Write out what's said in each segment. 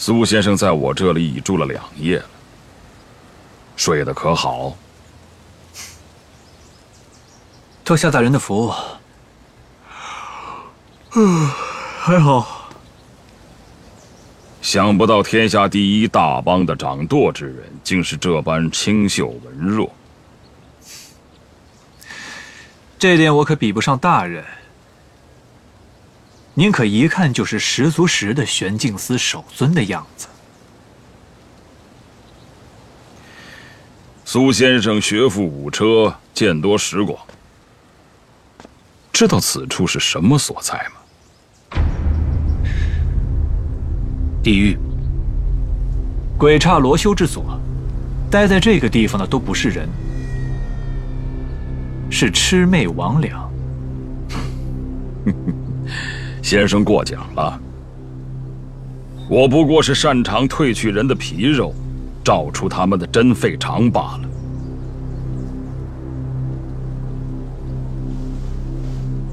苏先生在我这里已住了两夜了，睡得可好？托夏大人的福，嗯，还好。想不到天下第一大帮的掌舵之人，竟是这般清秀文弱。这点我可比不上大人。您可一看就是十足十的玄镜司首尊的样子。苏先生学富五车，见多识广，知道此处是什么所在吗？地狱，鬼刹罗修之所。待在这个地方的都不是人，是魑魅魍魉。先生过奖了，我不过是擅长褪去人的皮肉，照出他们的真肺肠罢了。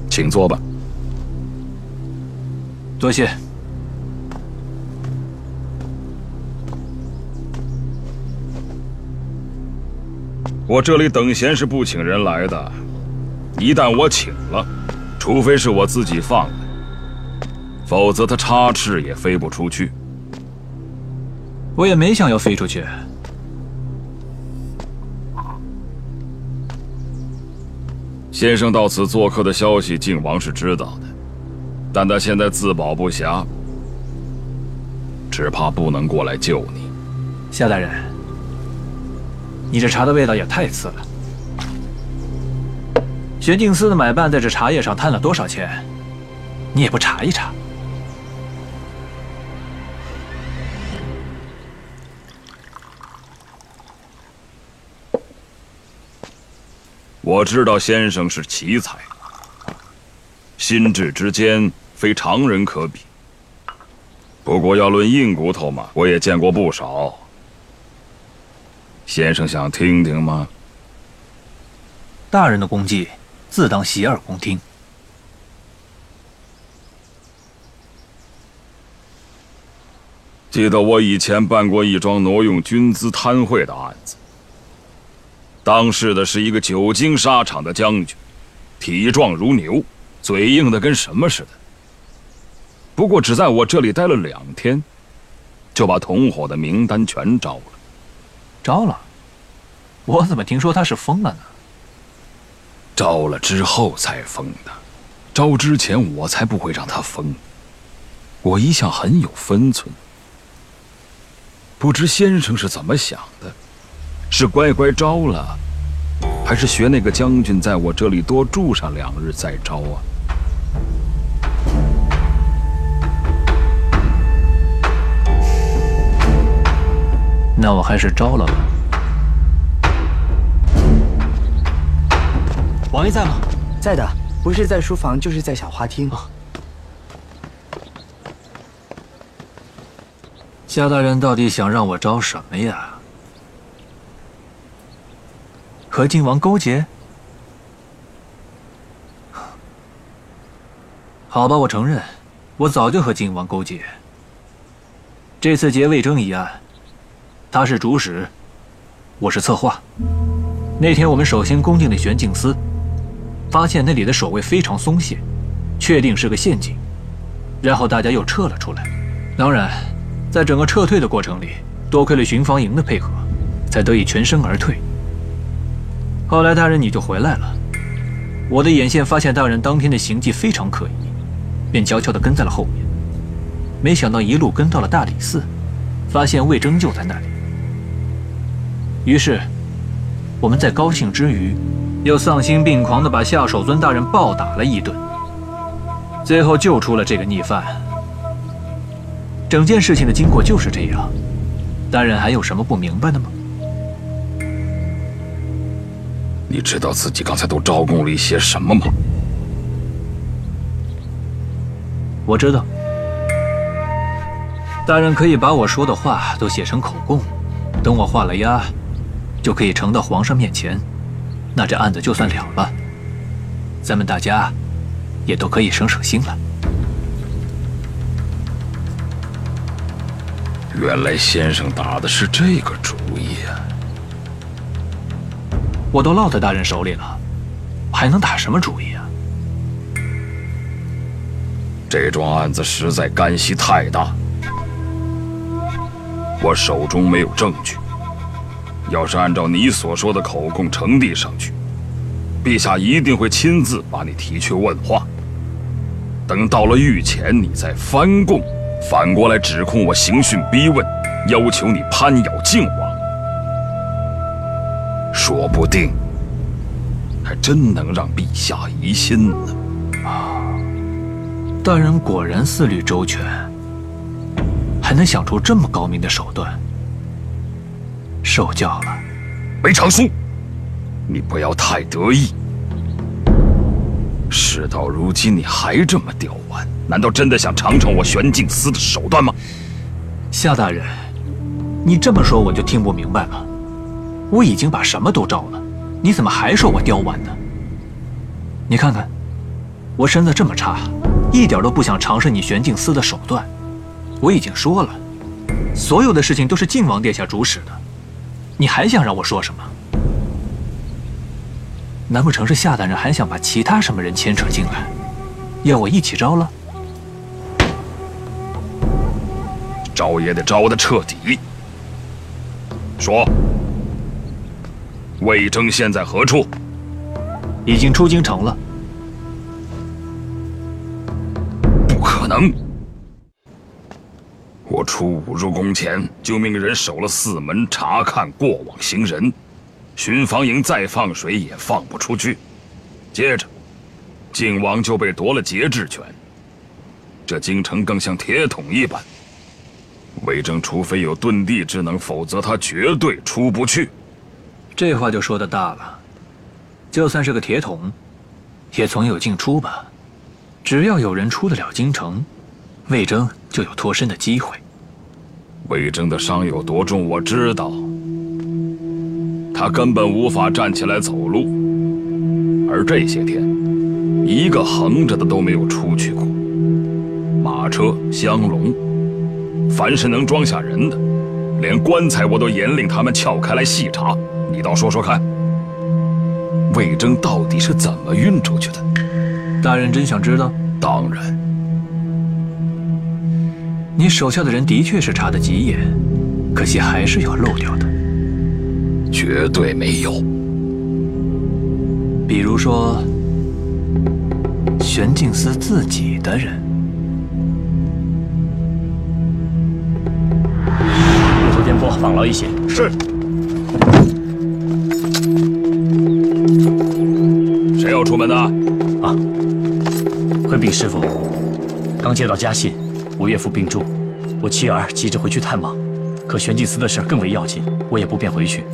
请坐吧。多谢。我这里等闲是不请人来的，一旦我请了，除非是我自己放的。否则，他插翅也飞不出去。我也没想要飞出去。先生到此做客的消息，靖王是知道的，但他现在自保不暇，只怕不能过来救你。夏大人，你这茶的味道也太次了。玄镜司的买办在这茶叶上贪了多少钱，你也不查一查？我知道先生是奇才，心智之坚非常人可比。不过要论硬骨头嘛，我也见过不少。先生想听听吗？大人的功绩，自当洗耳恭听。记得我以前办过一桩挪用军资贪贿的案子。当事的是一个久经沙场的将军，体壮如牛，嘴硬的跟什么似的。不过只在我这里待了两天，就把同伙的名单全招了。招了？我怎么听说他是疯了呢？招了之后才疯的，招之前我才不会让他疯。我一向很有分寸，不知先生是怎么想的。是乖乖招了，还是学那个将军在我这里多住上两日再招啊？那我还是招了吧。王爷在吗？在的，不是在书房，就是在小花厅。夏大人到底想让我招什么呀？和靖王勾结？好吧，我承认，我早就和靖王勾结。这次劫魏征一案，他是主使，我是策划。那天我们首先攻进了玄镜司，发现那里的守卫非常松懈，确定是个陷阱。然后大家又撤了出来。当然，在整个撤退的过程里，多亏了巡防营的配合，才得以全身而退。后来大人你就回来了，我的眼线发现大人当天的行迹非常可疑，便悄悄地跟在了后面。没想到一路跟到了大理寺，发现魏征就在那里。于是，我们在高兴之余，又丧心病狂地把夏守尊大人暴打了一顿，最后救出了这个逆犯。整件事情的经过就是这样，大人还有什么不明白的吗？你知道自己刚才都招供了一些什么吗？我知道，大人可以把我说的话都写成口供，等我画了押，就可以呈到皇上面前，那这案子就算了了，咱们大家也都可以省省心了。原来先生打的是这个主意啊！我都落在大人手里了，还能打什么主意啊？这桩案子实在干系太大，我手中没有证据。要是按照你所说的口供呈递上去，陛下一定会亲自把你提去问话。等到了御前，你再翻供，反过来指控我刑讯逼问，要求你攀咬靖王，说不定还真能让陛下疑心呢。大人果然思虑周全，还能想出这么高明的手段。受教了，梅长苏，你不要太得意。事到如今，你还这么刁蛮，难道真的想尝尝我玄镜司的手段吗？夏大人，你这么说我就听不明白了。我已经把什么都招了，你怎么还说我刁蛮呢？你看看，我身子这么差。一点都不想尝试你玄镜司的手段，我已经说了，所有的事情都是靖王殿下主使的，你还想让我说什么？难不成是夏大人还想把其他什么人牵扯进来，要我一起招了？招也得招的彻底。说，魏征现在何处？已经出京城了。不可能！我初五入宫前就命人守了四门，查看过往行人。巡防营再放水也放不出去。接着，靖王就被夺了节制权。这京城更像铁桶一般。魏征除非有遁地之能，否则他绝对出不去。这话就说的大了。就算是个铁桶，也总有进出吧。只要有人出得了京城，魏征就有脱身的机会。魏征的伤有多重，我知道。他根本无法站起来走路，而这些天，一个横着的都没有出去过。马车、香笼，凡是能装下人的，连棺材我都严令他们撬开来细查。你倒说说看，魏征到底是怎么运出去的？大人真想知道？当然，你手下的人的确是查得极严，可惜还是有漏掉的。绝对没有。比如说，玄镜司自己的人。路途颠簸，放劳一些。是。禀师傅，刚接到家信，我岳父病重，我妻儿急着回去探望，可玄镜司的事更为要紧，我也不便回去，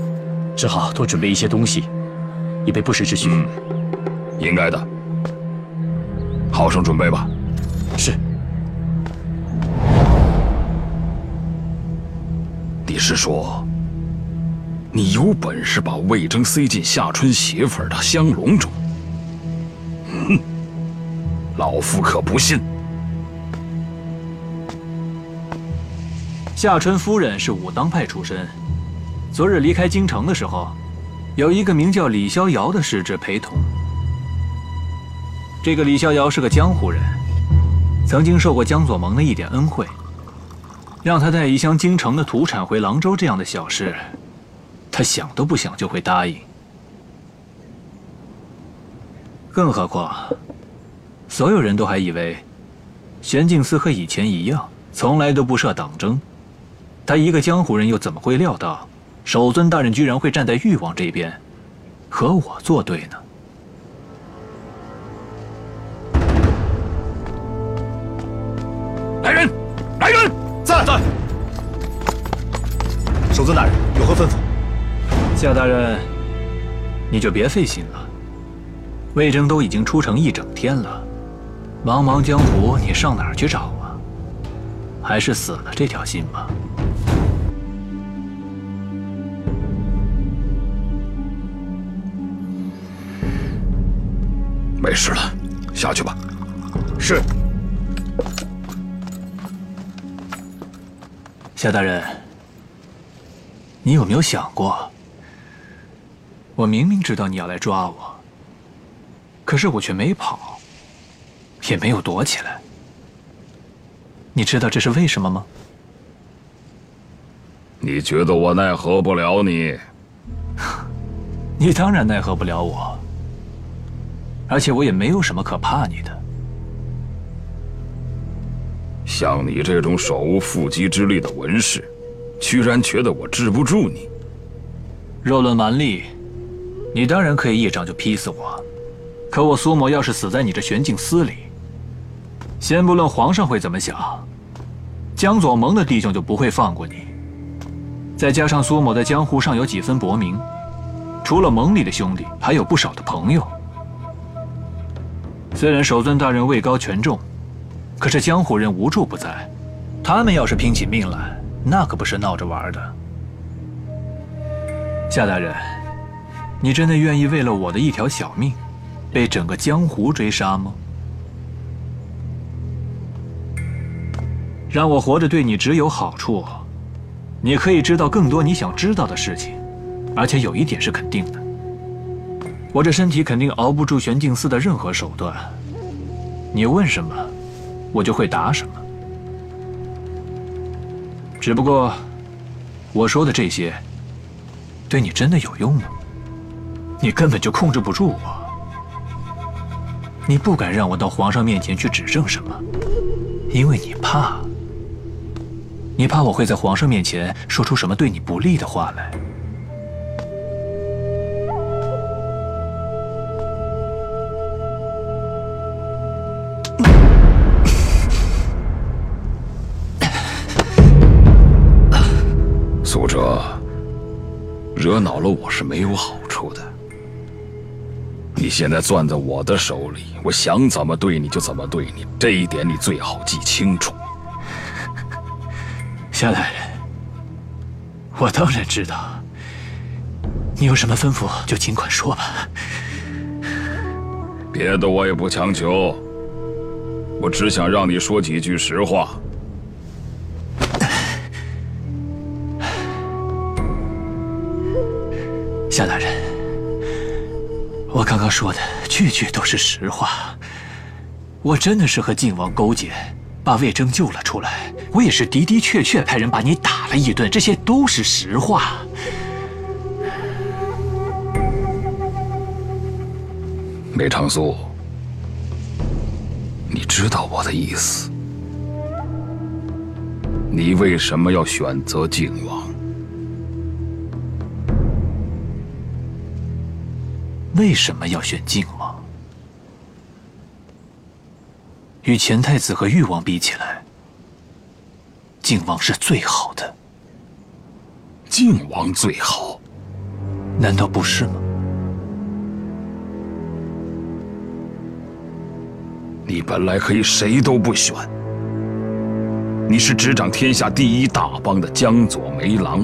只好多准备一些东西，以备不时之需。嗯，应该的，好生准备吧。是。你是说，你有本事把魏征塞进夏春媳妇的香笼中？老夫可不信。夏春夫人是武当派出身，昨日离开京城的时候，有一个名叫李逍遥的使者陪同。这个李逍遥是个江湖人，曾经受过江左盟的一点恩惠，让他带一箱京城的土产回廊州这样的小事，他想都不想就会答应。更何况。所有人都还以为，玄镜司和以前一样，从来都不设党争。他一个江湖人，又怎么会料到，守尊大人居然会站在誉王这边，和我作对呢？来人，来人，在在。守尊大人有何吩咐？夏大人，你就别费心了。魏征都已经出城一整天了。茫茫江湖，你上哪儿去找啊？还是死了这条心吧。没事了，下去吧。是。夏大人，你有没有想过，我明明知道你要来抓我，可是我却没跑，也没有躲起来。你知道这是为什么吗？你觉得我奈何不了你？你当然奈何不了我，而且我也没有什么可怕你的。像你这种手无缚鸡之力的文士，居然觉得我治不住你？若论蛮力，你当然可以一掌就劈死我。可我苏某要是死在你这玄镜司里，先不论皇上会怎么想，江左盟的弟兄就不会放过你。再加上苏某在江湖上有几分薄名，除了盟里的兄弟，还有不少的朋友。虽然守尊大人位高权重。可是江湖人无处不在，他们要是拼起命来，那可不是闹着玩的。夏大人，你真的愿意为了我的一条小命，被整个江湖追杀吗？让我活着对你只有好处，你可以知道更多你想知道的事情，而且有一点是肯定的，我这身体肯定熬不住玄镜司的任何手段。你问什么？我就会答什么。只不过，我说的这些，对你真的有用吗？你根本就控制不住我。你不敢让我到皇上面前去指证什么，因为你怕。你怕我会在皇上面前说出什么对你不利的话来。苏哲惹恼了我是没有好处的。你现在攥在我的手里，我想怎么对你就怎么对你，这一点你最好记清楚。夏大人，我当然知道。你有什么吩咐就尽管说吧。别的我也不强求，我只想让你说几句实话。夏大人，我刚刚说的句句都是实话。我真的是和晋王勾结，把魏征救了出来。我也是的的确确派人把你打了一顿，这些都是实话。梅长苏，你知道我的意思？你为什么要选择靖王？为什么要选靖王？与前太子和誉王比起来，靖王是最好的。靖王最好？难道不是吗？你本来可以谁都不选，你是执掌天下第一大邦的江左梅郎。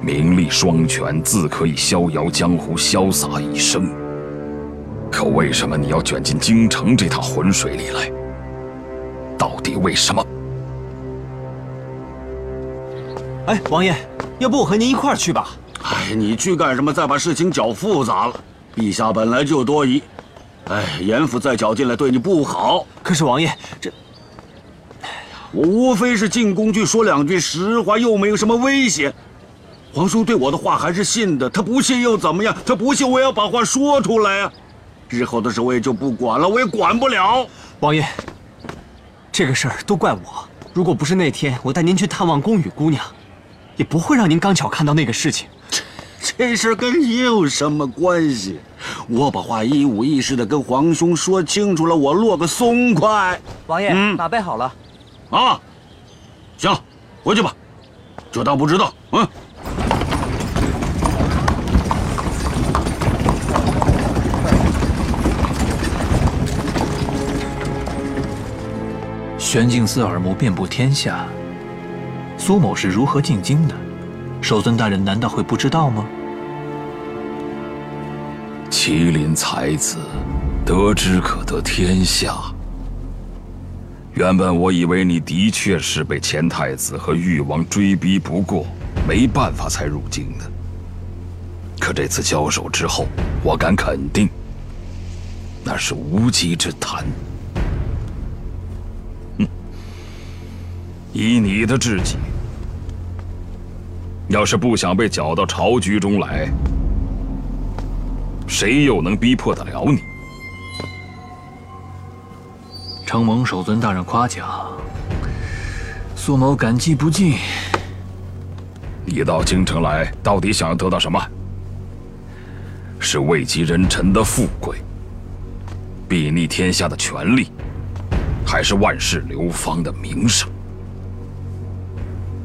名利双全，自可以逍遥江湖，潇洒一生。可为什么你要卷进京城这趟浑水里来？到底为什么？哎，王爷，要不我和您一块儿去吧？哎，你去干什么？再把事情搅复杂了。陛下本来就多疑，哎，严府再搅进来对你不好。可是王爷，这……哎呀，我无非是进宫去说两句实话，又没有什么威胁。皇叔对我的话还是信的，他不信又怎么样？他不信，我要把话说出来啊！日后的事我也就不管了，我也管不了。王爷，这个事儿都怪我。如果不是那天我带您去探望宫羽姑娘，也不会让您刚巧看到那个事情。这这事跟你有什么关系？我把话一五一十的跟皇兄说清楚了，我落个松快。王爷，嗯马备好了。啊，行，回去吧，就当不知道。嗯。玄镜司耳目遍布天下，苏某是如何进京的？守尊大人难道会不知道吗？麒麟才子，得之可得天下。原本我以为你的确是被前太子和誉王追逼不过，没办法才入京的。可这次交手之后，我敢肯定，那是无稽之谈。哼，以你的智计，要是不想被搅到朝局中来，谁又能逼迫得了你？承蒙守尊大人夸奖，苏某感激不尽。你到京城来，到底想要得到什么？是位极人臣的富贵，睥睨天下的权力，还是万世流芳的名声？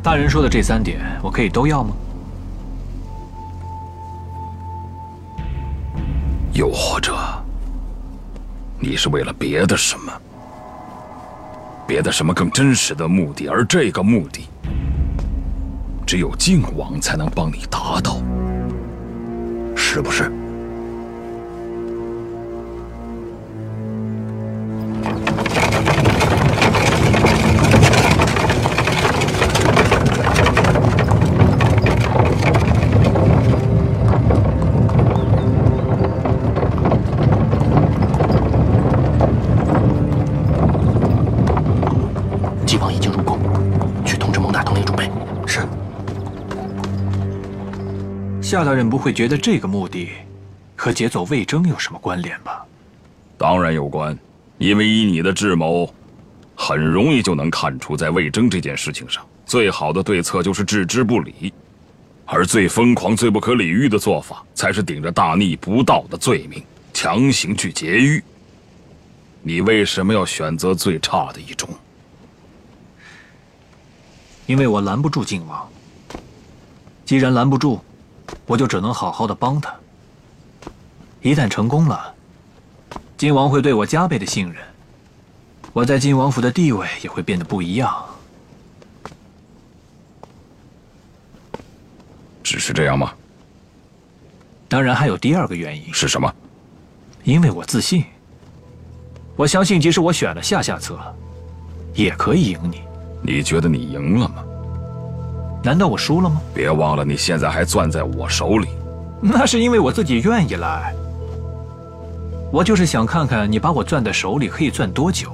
大人说的这三点，我可以都要吗？又或者，你是为了别的什么？别的什么更真实的目的，而这个目的，只有靖王才能帮你达到，是不是？夏大人不会觉得这个目的和劫走魏征有什么关联吧？当然有关，因为以你的智谋，很容易就能看出，在魏征这件事情上，最好的对策就是置之不理，而最疯狂、最不可理喻的做法，才是顶着大逆不道的罪名强行去劫狱。你为什么要选择最差的一种？因为我拦不住靖王。既然拦不住，我就只能好好的帮他。一旦成功了，晋王会对我加倍的信任，我在晋王府的地位也会变得不一样。只是这样吗？当然还有第二个原因。是什么？因为我自信。我相信，即使我选了下下策，也可以赢你。你觉得你赢了吗？难道我输了吗？别忘了，你现在还攥在我手里。那是因为我自己愿意来。我就是想看看你把我攥在手里可以攥多久。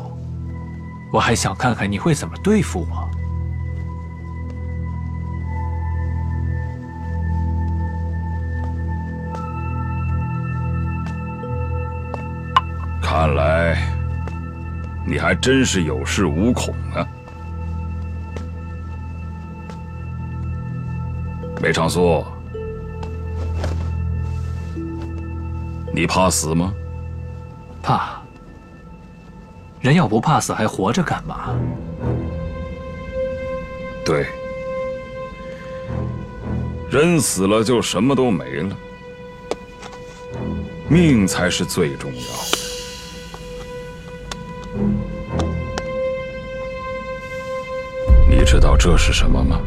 我还想看看你会怎么对付我。看来，你还真是有恃无恐啊。梅长苏，你怕死吗？怕。人要不怕死，还活着干嘛？对，人死了就什么都没了，命才是最重要的。你知道这是什么吗？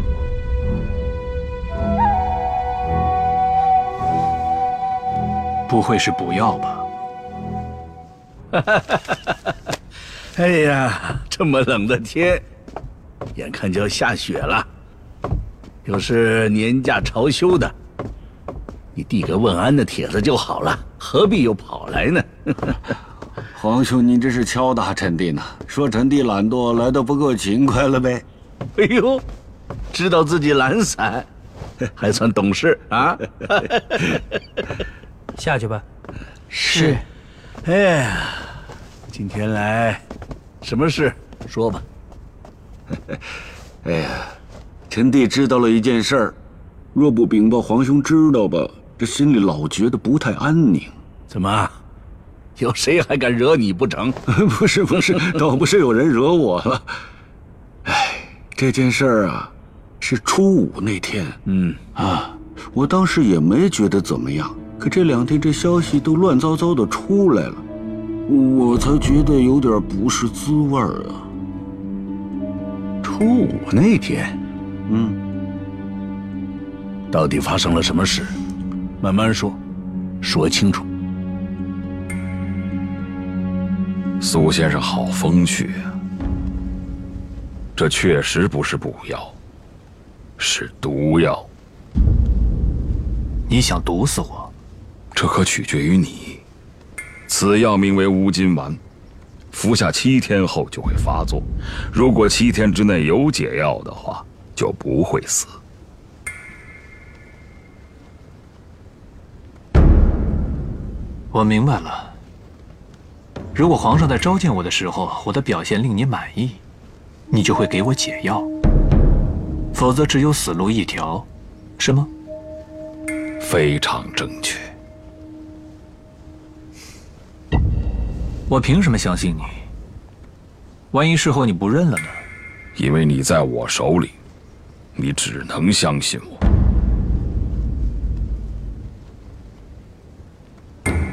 不会是补药吧？哎呀，这么冷的天，眼看就要下雪了，又是年假朝休的，你递个问安的帖子就好了，何必又跑来呢？皇兄，您这是敲打臣弟呢？说臣弟懒惰，来的不够勤快了呗？哎呦，知道自己懒散，还算懂事啊！下去吧。是。哎呀，今天来，什么事？说吧。哎呀，臣弟知道了一件事儿，若不禀报皇兄知道吧，这心里老觉得不太安宁。怎么？有谁还敢惹你不成？不是不是，倒不是有人惹我了。哎，这件事儿啊，是初五那天。嗯啊，我当时也没觉得怎么样。可这两天这消息都乱糟糟的出来了，我才觉得有点不是滋味儿啊。初五那天，嗯，到底发生了什么事？慢慢说，说清楚。苏先生好风趣啊！这确实不是补药，是毒药。你想毒死我？这可取决于你。此药名为乌金丸，服下七天后就会发作。如果七天之内有解药的话，就不会死。我明白了。如果皇上在召见我的时候，我的表现令你满意，你就会给我解药。否则，只有死路一条，是吗？非常正确。我凭什么相信你？万一事后你不认了呢？因为你在我手里，你只能相信我。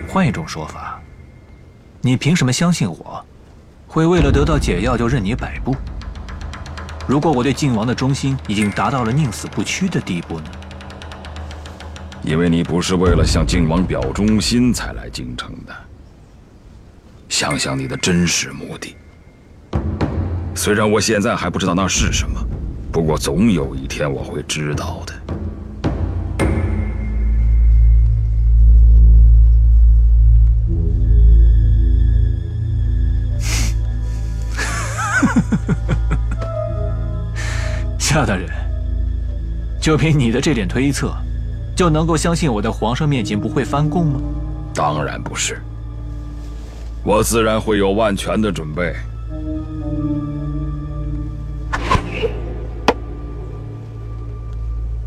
换一种说法，你凭什么相信我，会为了得到解药就任你摆布？如果我对靖王的忠心已经达到了宁死不屈的地步呢？因为你不是为了向靖王表忠心才来京城的。想想你的真实目的。虽然我现在还不知道那是什么，不过总有一天我会知道的。夏大人，就凭你的这点推测，就能够相信我在皇上面前不会翻供吗？当然不是，我自然会有万全的准备。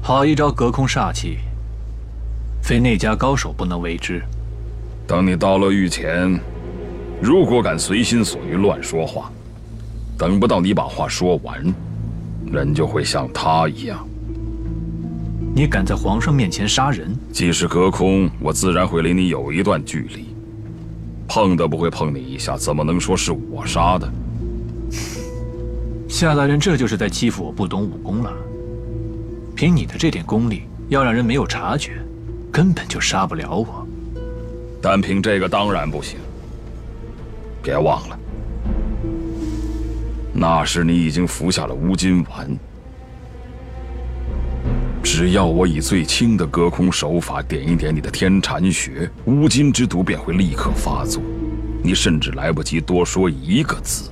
好一招隔空煞气，非内家高手不能为之。等你到了御前，如果敢随心所欲乱说话，等不到你把话说完，人就会像他一样。你敢在皇上面前杀人？即使隔空，我自然会离你有一段距离，碰都不会碰你一下，怎么能说是我杀的？夏大人，这就是在欺负我不懂武功了。凭你的这点功力，要让人没有察觉，根本就杀不了我。单凭这个当然不行。别忘了，那时你已经服下了乌金丸。只要我以最轻的隔空手法点一点你的天禅穴，乌金之毒便会立刻发作。你甚至来不及多说一个字，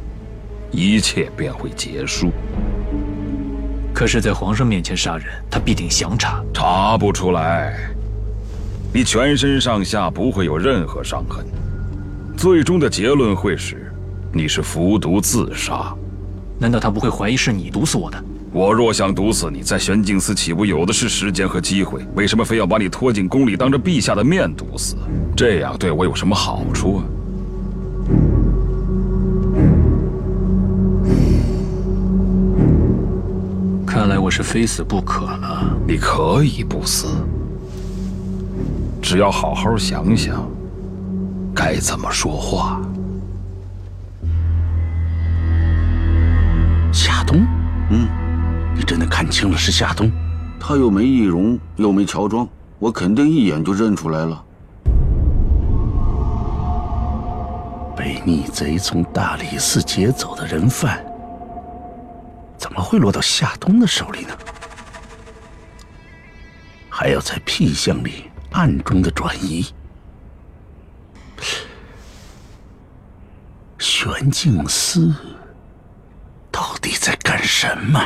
一切便会结束。可是，在皇上面前杀人，他必定详查，查不出来。你全身上下不会有任何伤痕，最终的结论会是，你是服毒自杀。难道他不会怀疑是你毒死我的？我若想毒死你，在玄镜司岂不有的是时间和机会？为什么非要把你拖进宫里，当着陛下的面毒死？这样对我有什么好处啊？看来我是非死不可了。你可以不死，只要好好想想，该怎么说话。夏冬，嗯，看清了是夏冬？他又没易容，又没乔装，我肯定一眼就认出来了。被逆贼从大理寺劫走的人犯。怎么会落到夏冬的手里呢？还要在僻巷里暗中的转移。玄镜司到底在干什么？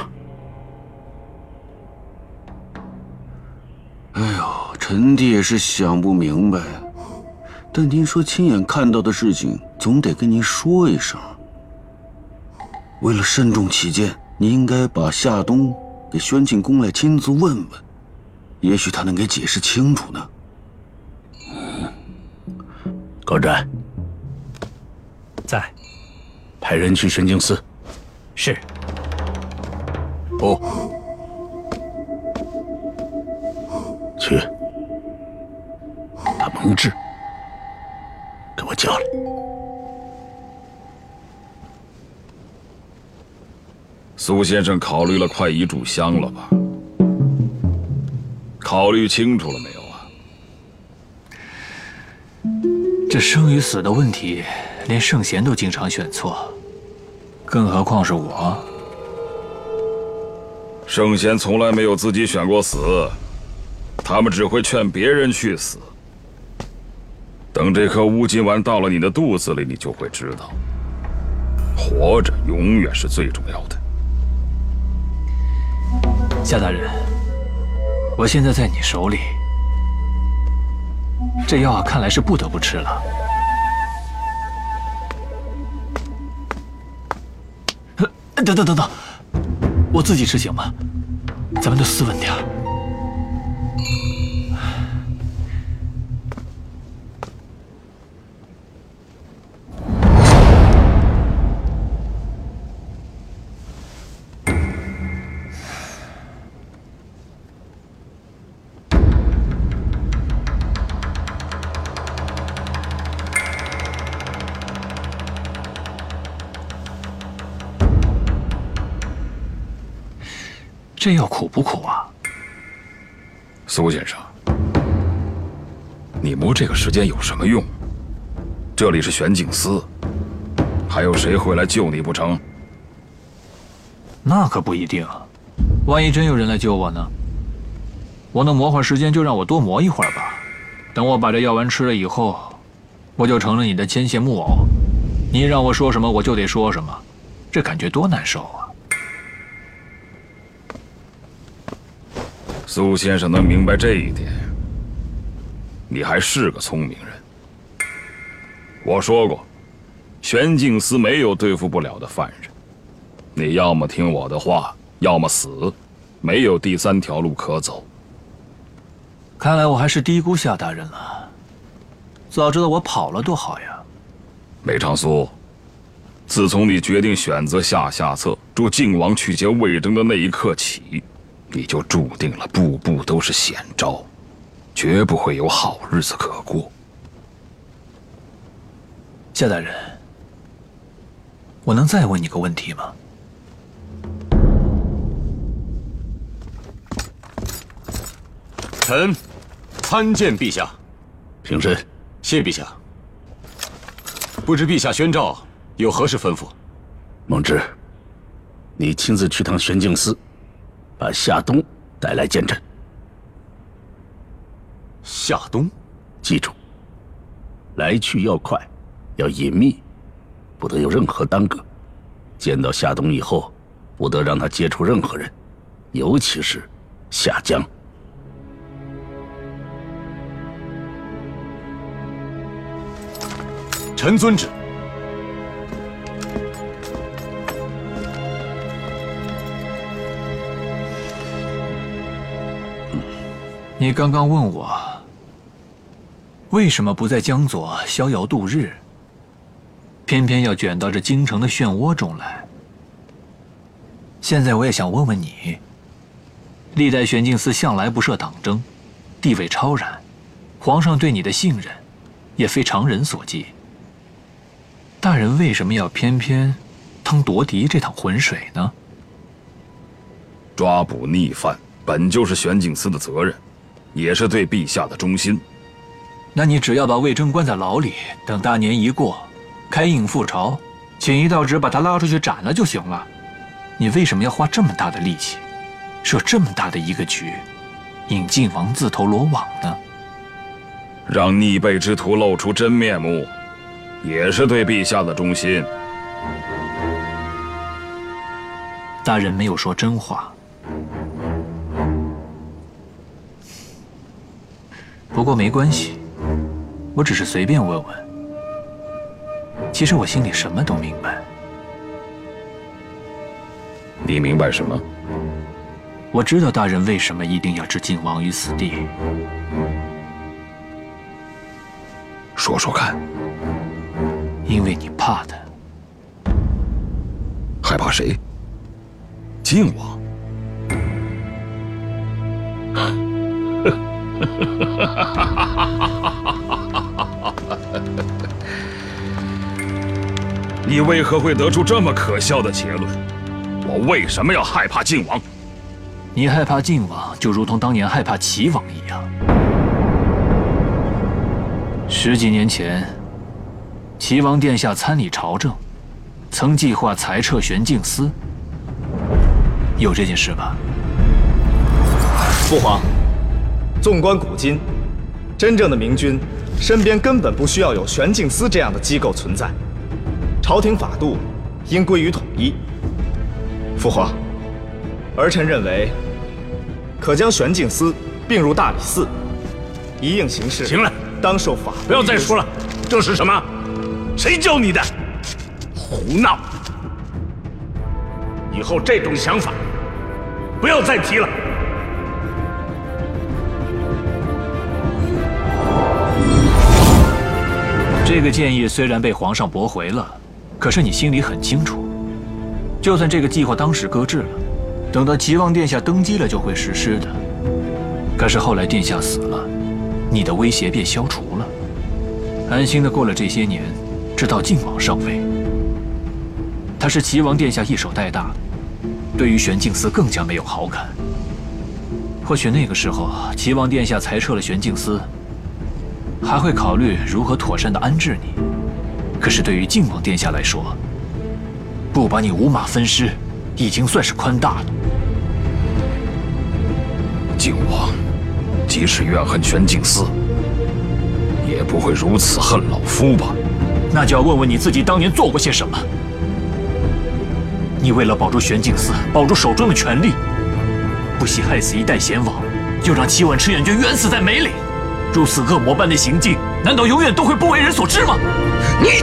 哎呦，臣弟也是想不明白。但您说亲眼看到的事情，总得跟您说一声。为了慎重起见。您应该把夏冬给宣进宫来亲自问问，也许他能给解释清楚呢。高湛，在，派人去神经寺。是。哦，去，把蒙挚给我叫来。苏先生考虑了快一炷香了吧？考虑清楚了没有啊？这生与死的问题，连圣贤都经常选错，更何况是我？圣贤从来没有自己选过死，他们只会劝别人去死。等这颗乌金丸到了你的肚子里，你就会知道，活着永远是最重要的。夏大人，我现在在你手里，这药，看来是不得不吃了。等等等等，我自己吃行吗？咱们都斯文点。这药苦不苦啊，苏先生？你磨这个时间有什么用？这里是玄镜司，还有谁会来救你不成？那可不一定，万一真有人来救我呢？我能磨会儿时间，就让我多磨一会儿吧。等我把这药丸吃了以后，我就成了你的牵线木偶，你让我说什么我就得说什么，这感觉多难受啊！苏先生能明白这一点，你还是个聪明人。我说过，玄镜司没有对付不了的犯人，你要么听我的话，要么死，没有第三条路可走。看来我还是低估夏大人了，早知道我跑了多好呀！梅长苏，自从你决定选择下下策，助靖王去劫魏征的那一刻起。你就注定了步步都是险招，绝不会有好日子可过。夏大人，我能再问你个问题吗？臣参见陛下。平身。谢陛下。不知陛下宣召有何事吩咐？孟之，你亲自去趟玄镜司。把夏冬带来见朕。夏冬，记住，来去要快，要隐秘，不得有任何耽搁。见到夏冬以后，不得让他接触任何人，尤其是夏江。臣遵旨。你刚刚问我为什么不在江左逍遥度日，偏偏要卷到这京城的漩涡中来？现在我也想问问你，历代玄镜司向来不设党争，地位超然，皇上对你的信任也非常人所及。大人为什么要偏偏趟夺嫡这趟浑水呢？抓捕逆犯本就是玄镜司的责任。也是对陛下的忠心。那你只要把魏征关在牢里，等大年一过，开印复朝，请一道旨把他拉出去斩了就行了。你为什么要花这么大的力气，设这么大的一个局，引晋王自投罗网呢？让逆背之徒露出真面目，也是对陛下的忠心。大人没有说真话。不过没关系，我只是随便问问。其实我心里什么都明白。你明白什么？我知道大人为什么一定要置晋王于死地。说说看。因为你怕他。害怕谁？晋王。你为何会得出这么可笑的结论？我为什么要害怕晋王？你害怕晋王，就如同当年害怕齐王一样。十几年前，齐王殿下参理朝政，曾计划裁撤玄镜司，有这件事吧？父皇，纵观古今，真正的明君身边根本不需要有玄镜司这样的机构存在，朝廷法度应归于统一。父皇，儿臣认为，可将玄镜司并入大理寺，一应行事。行了，当受法。不要再说了，这是什么？谁教你的？胡闹！以后这种想法不要再提了。这个建议虽然被皇上驳回了，可是你心里很清楚，就算这个计划当时搁置了，等到齐王殿下登基了就会实施的。可是后来殿下死了，你的威胁便消除了，安心的过了这些年，直到靖王上位。他是齐王殿下一手带大的，对于玄镜司更加没有好感。或许那个时候，齐王殿下裁撤了玄镜司。还会考虑如何妥善的安置你，可是对于靖王殿下来说，不把你五马分尸，已经算是宽大了。靖王即使怨恨玄镜司，也不会如此恨老夫吧？那就要问问你自己当年做过些什么。你为了保住玄镜司，保住手中的权力，不惜害死一代贤王，又让七万赤焰军冤死在梅岭。如此恶魔般的行径，难道永远都会不为人所知吗？你，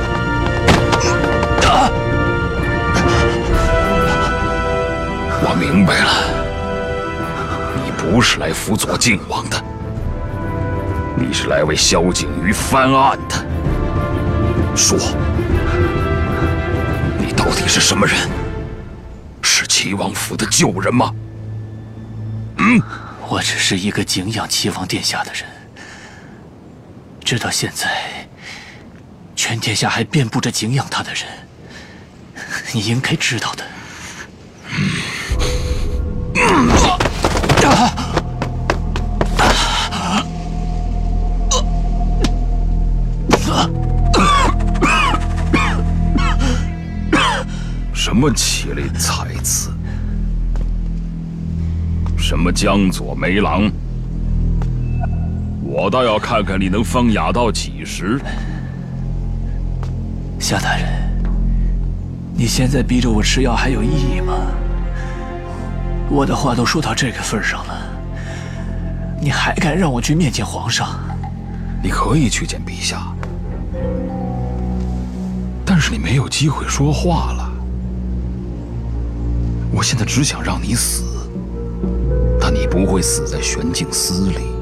我明白了，你不是来辅佐靖王的，你是来为萧景瑜翻案的。说，你到底是什么人？是齐王府的旧人吗？嗯，我只是一个敬仰齐王殿下的人。直到现在，全天下还遍布着敬仰他的人，你应该知道的。什么麒麟才子？什么江左梅郎？我倒要看看你能放雅到几时。夏大人，你现在逼着我吃药还有意义吗？我的话都说到这个份上了，你还敢让我去面见皇上？你可以去见陛下，但是你没有机会说话了。我现在只想让你死，但你不会死在玄镜司里。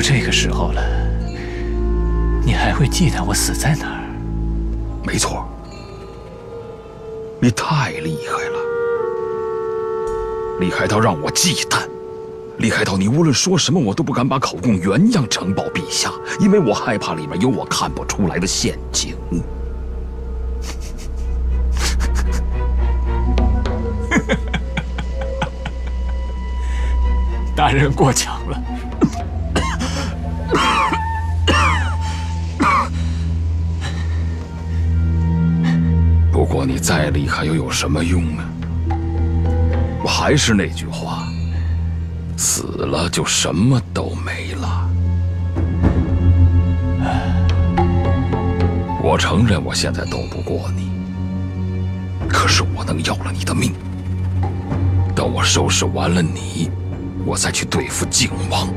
都这个时候了，你还会记得我死在哪儿？没错，你太厉害了，厉害到让我忌惮，厉害到你无论说什么，我都不敢把口供原样呈报陛下，因为我害怕里面有我看不出来的陷阱。大人过奖了。你再厉害又有什么用呢？我还是那句话，死了就什么都没了。我承认我现在斗不过你，可是我能要了你的命。等我收拾完了你，我再去对付靖王。